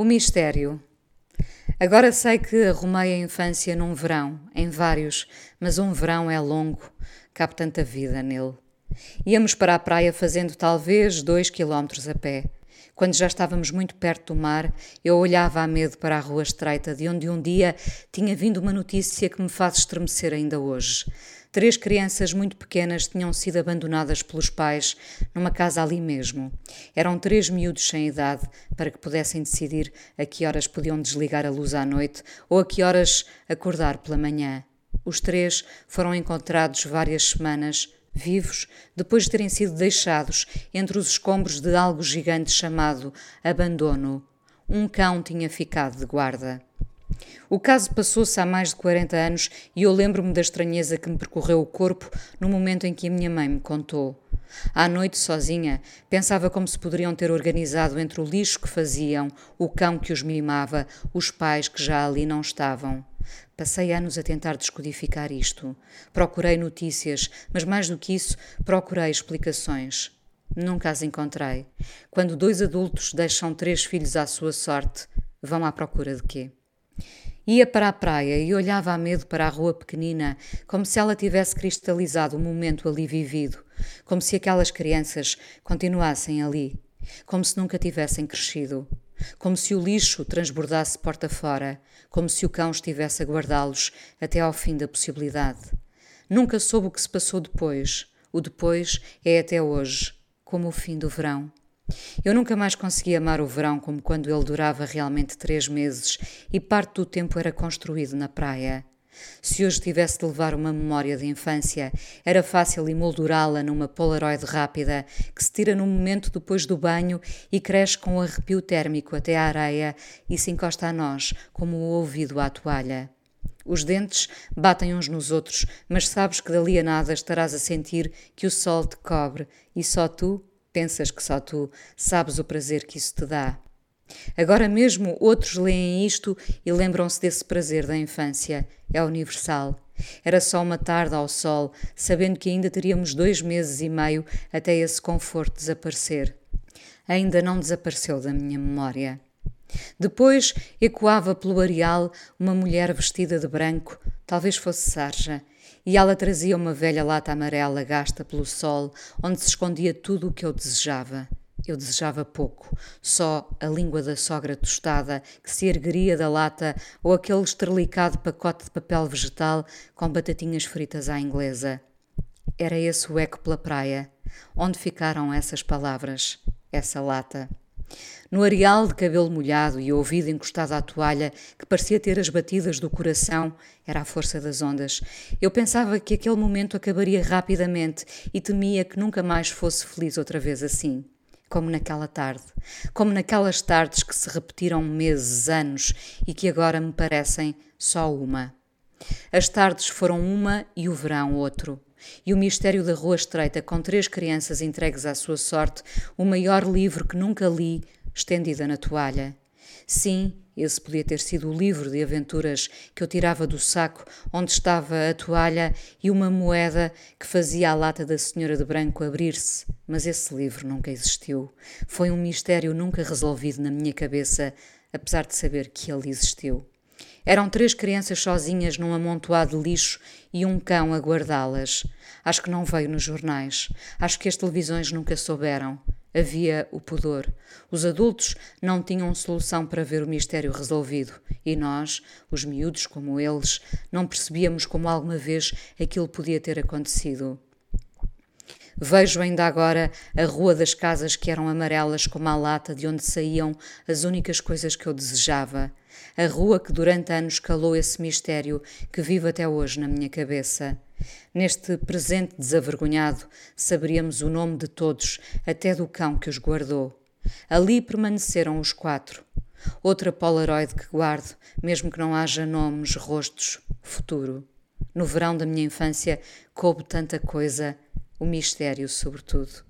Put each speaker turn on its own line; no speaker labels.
O mistério. Agora sei que arrumei a infância num verão, em vários, mas um verão é longo, cabe tanta vida nele. Íamos para a praia fazendo talvez dois quilómetros a pé. Quando já estávamos muito perto do mar, eu olhava a medo para a rua estreita, de onde um dia tinha vindo uma notícia que me faz estremecer ainda hoje. Três crianças muito pequenas tinham sido abandonadas pelos pais numa casa ali mesmo. Eram três miúdos sem idade para que pudessem decidir a que horas podiam desligar a luz à noite ou a que horas acordar pela manhã. Os três foram encontrados várias semanas vivos, depois de terem sido deixados entre os escombros de algo gigante chamado abandono. Um cão tinha ficado de guarda. O caso passou-se há mais de 40 anos e eu lembro-me da estranheza que me percorreu o corpo no momento em que a minha mãe me contou. À noite, sozinha, pensava como se poderiam ter organizado entre o lixo que faziam, o cão que os mimava, os pais que já ali não estavam. Passei anos a tentar descodificar isto. Procurei notícias, mas mais do que isso, procurei explicações. Nunca as encontrei. Quando dois adultos deixam três filhos à sua sorte, vão à procura de quê? Ia para a praia e olhava a medo para a rua pequenina, como se ela tivesse cristalizado o momento ali vivido, como se aquelas crianças continuassem ali, como se nunca tivessem crescido, como se o lixo transbordasse porta fora, como se o cão estivesse a guardá-los até ao fim da possibilidade. Nunca soube o que se passou depois. O depois é até hoje, como o fim do verão. Eu nunca mais consegui amar o verão como quando ele durava realmente três meses e parte do tempo era construído na praia. Se hoje tivesse de levar uma memória de infância, era fácil emoldurá-la numa polaroid rápida que se tira no momento depois do banho e cresce com um arrepio térmico até à areia e se encosta a nós como o ouvido à toalha. Os dentes batem uns nos outros, mas sabes que dali a nada estarás a sentir que o sol te cobre e só tu Pensas que só tu sabes o prazer que isso te dá. Agora mesmo outros leem isto e lembram-se desse prazer da infância. É universal. Era só uma tarde ao sol, sabendo que ainda teríamos dois meses e meio até esse conforto desaparecer. Ainda não desapareceu da minha memória. Depois ecoava pelo areal uma mulher vestida de branco, talvez fosse sarja, e ela trazia uma velha lata amarela gasta pelo sol, onde se escondia tudo o que eu desejava. Eu desejava pouco, só a língua da sogra tostada que se ergueria da lata ou aquele esterlicado pacote de papel vegetal com batatinhas fritas à inglesa. Era esse o eco pela praia. Onde ficaram essas palavras, essa lata? No areal de cabelo molhado e ouvido encostado à toalha, que parecia ter as batidas do coração, era a força das ondas. Eu pensava que aquele momento acabaria rapidamente e temia que nunca mais fosse feliz outra vez assim. Como naquela tarde, como naquelas tardes que se repetiram meses, anos e que agora me parecem só uma. As tardes foram uma e o verão outro. E o mistério da rua estreita, com três crianças entregues à sua sorte, o maior livro que nunca li, estendida na toalha. Sim, esse podia ter sido o livro de aventuras que eu tirava do saco onde estava a toalha e uma moeda que fazia a lata da senhora de branco abrir-se. Mas esse livro nunca existiu. Foi um mistério nunca resolvido na minha cabeça, apesar de saber que ele existiu. Eram três crianças sozinhas num amontoado de lixo e um cão a guardá-las. Acho que não veio nos jornais. Acho que as televisões nunca souberam. Havia o pudor. Os adultos não tinham solução para ver o mistério resolvido e nós, os miúdos como eles, não percebíamos como alguma vez aquilo podia ter acontecido. Vejo ainda agora a rua das casas que eram amarelas como a lata de onde saíam as únicas coisas que eu desejava. A rua que durante anos calou esse mistério que vive até hoje na minha cabeça. Neste presente desavergonhado, saberíamos o nome de todos, até do cão que os guardou. Ali permaneceram os quatro. Outra Polaroid que guardo, mesmo que não haja nomes, rostos, futuro. No verão da minha infância coube tanta coisa o mistério, sobretudo.